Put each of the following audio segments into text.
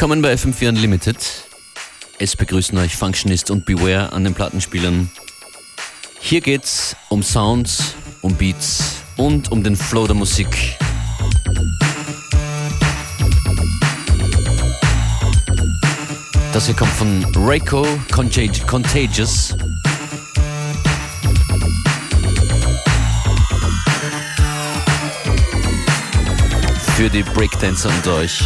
Willkommen bei FM4 Unlimited. Es begrüßen euch Functionist und Beware an den Plattenspielern. Hier geht's um Sounds, um Beats und um den Flow der Musik. Das hier kommt von Reiko Contagious. Für die Breakdancer unter euch.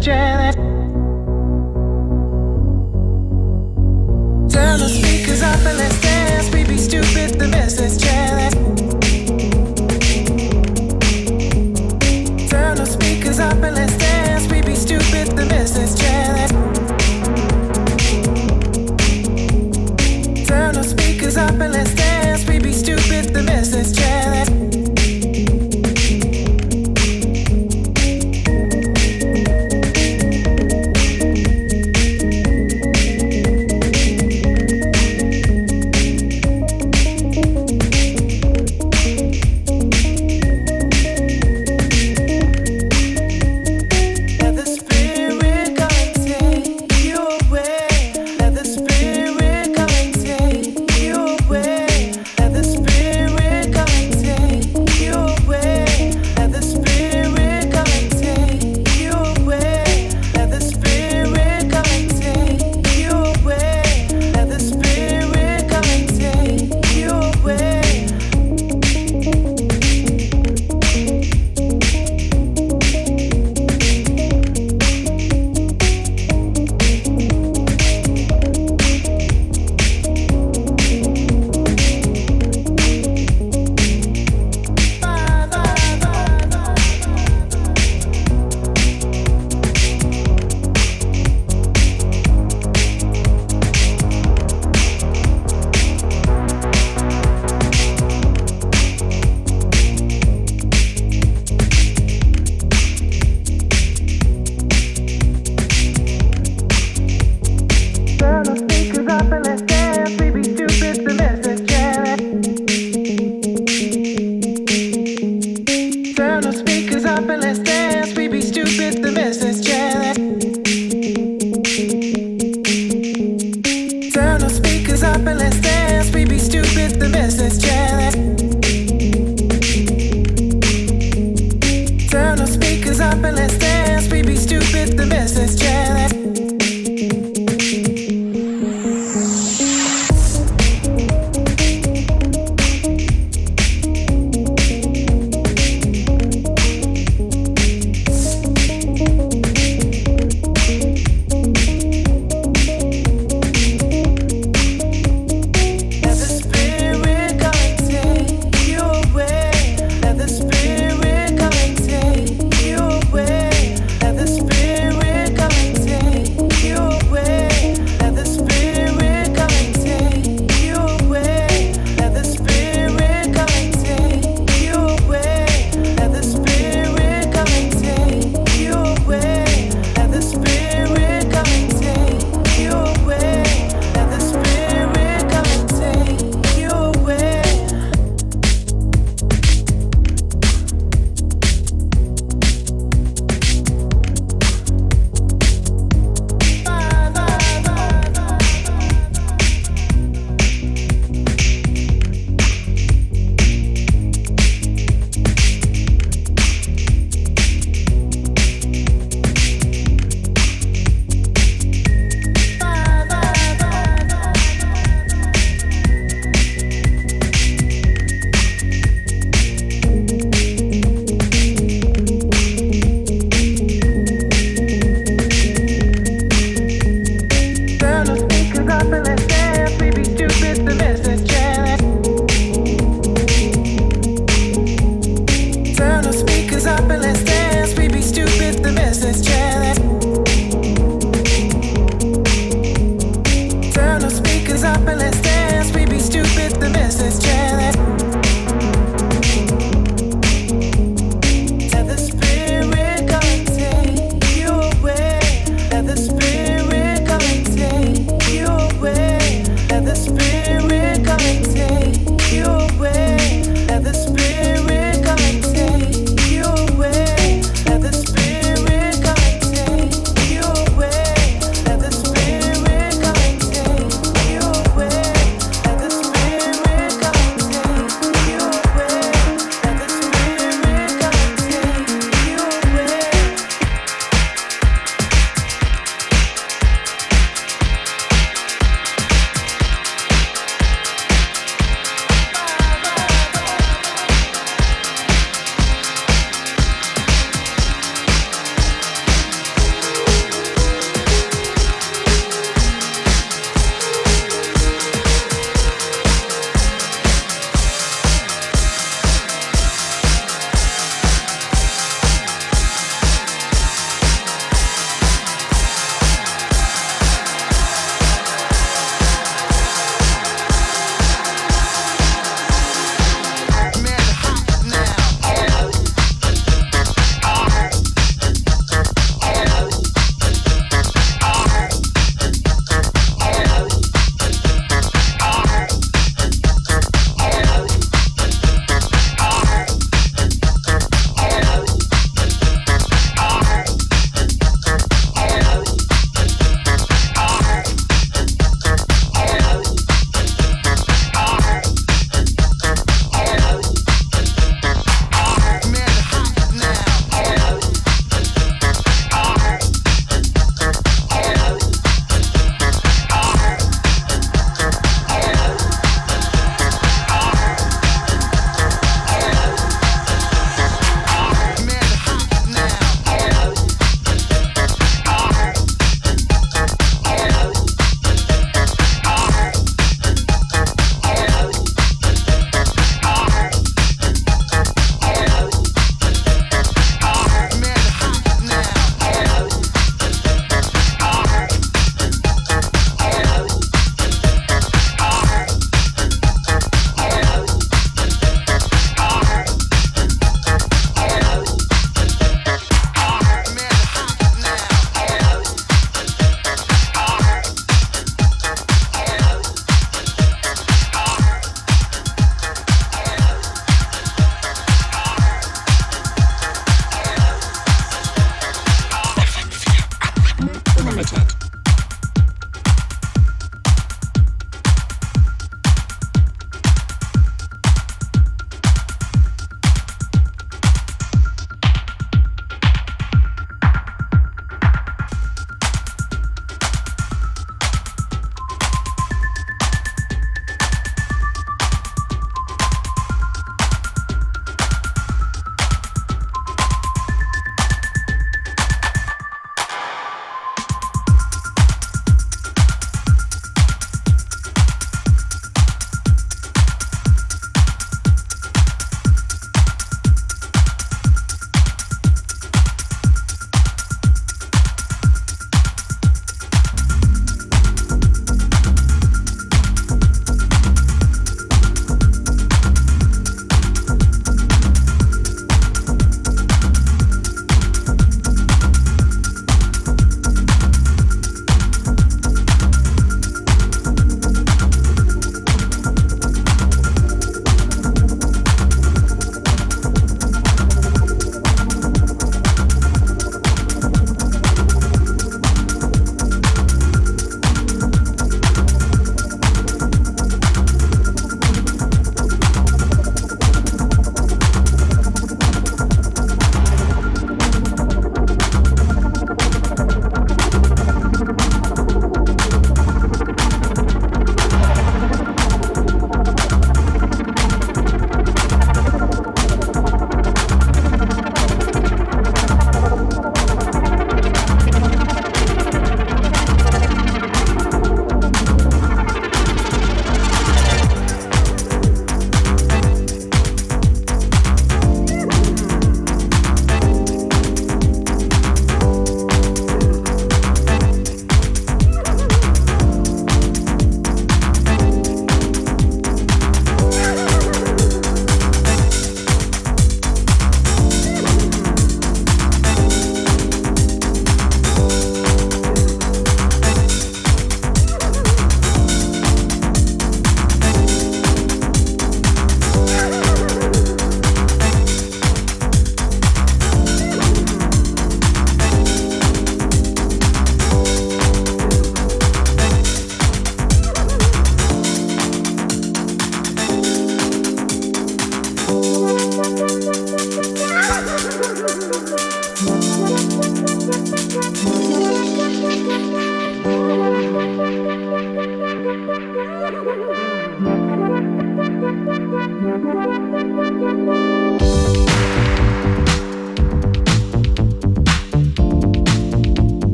Just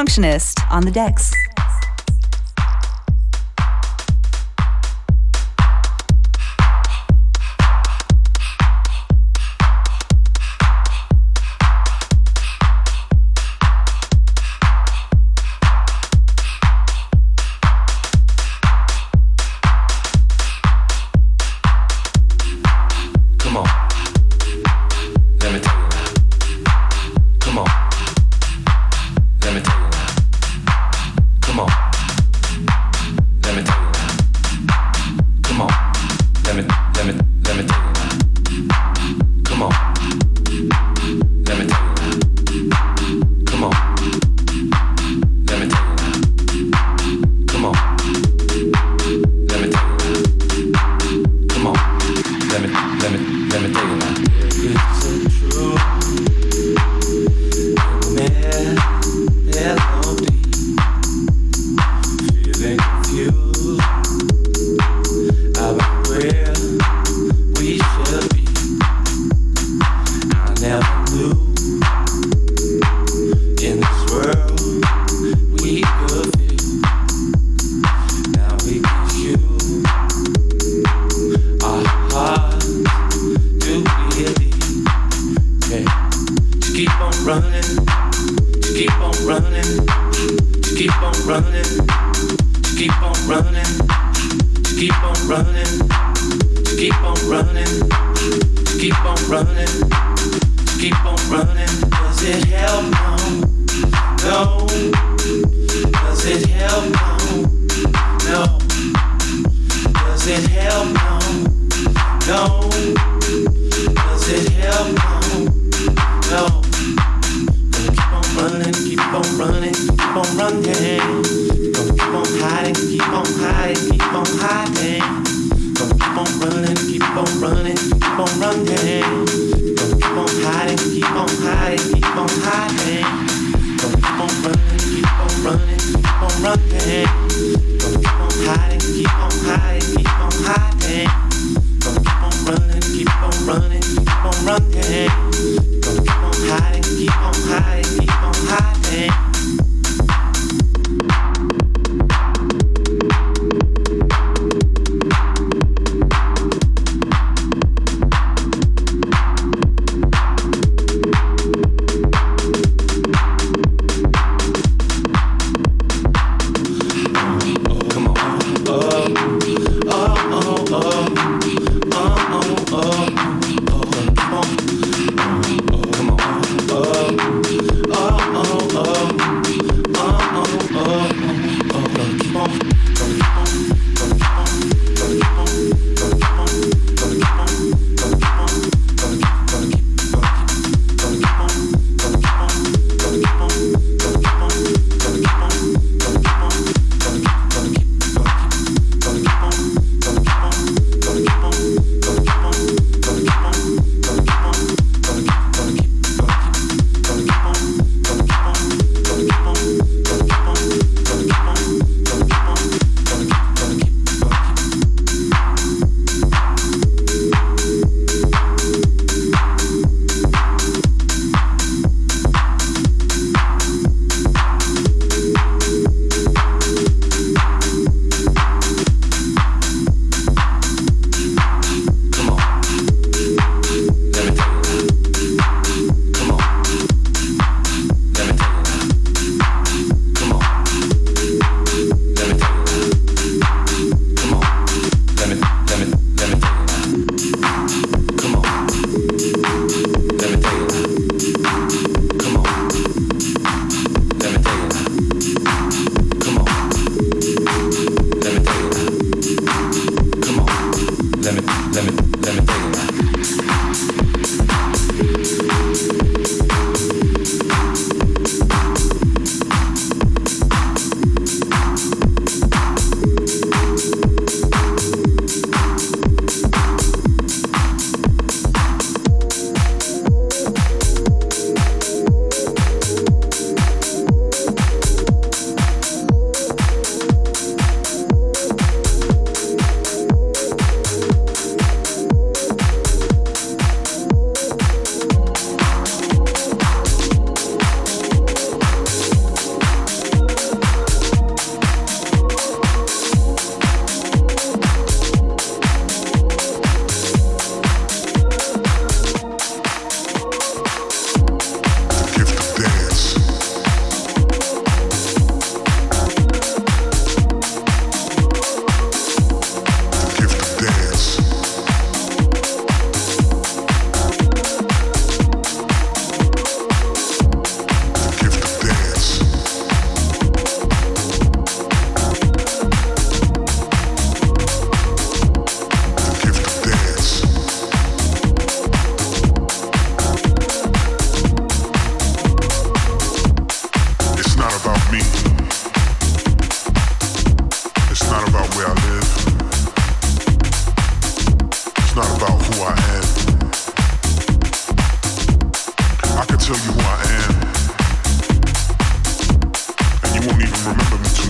Functionist on the decks.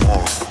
more.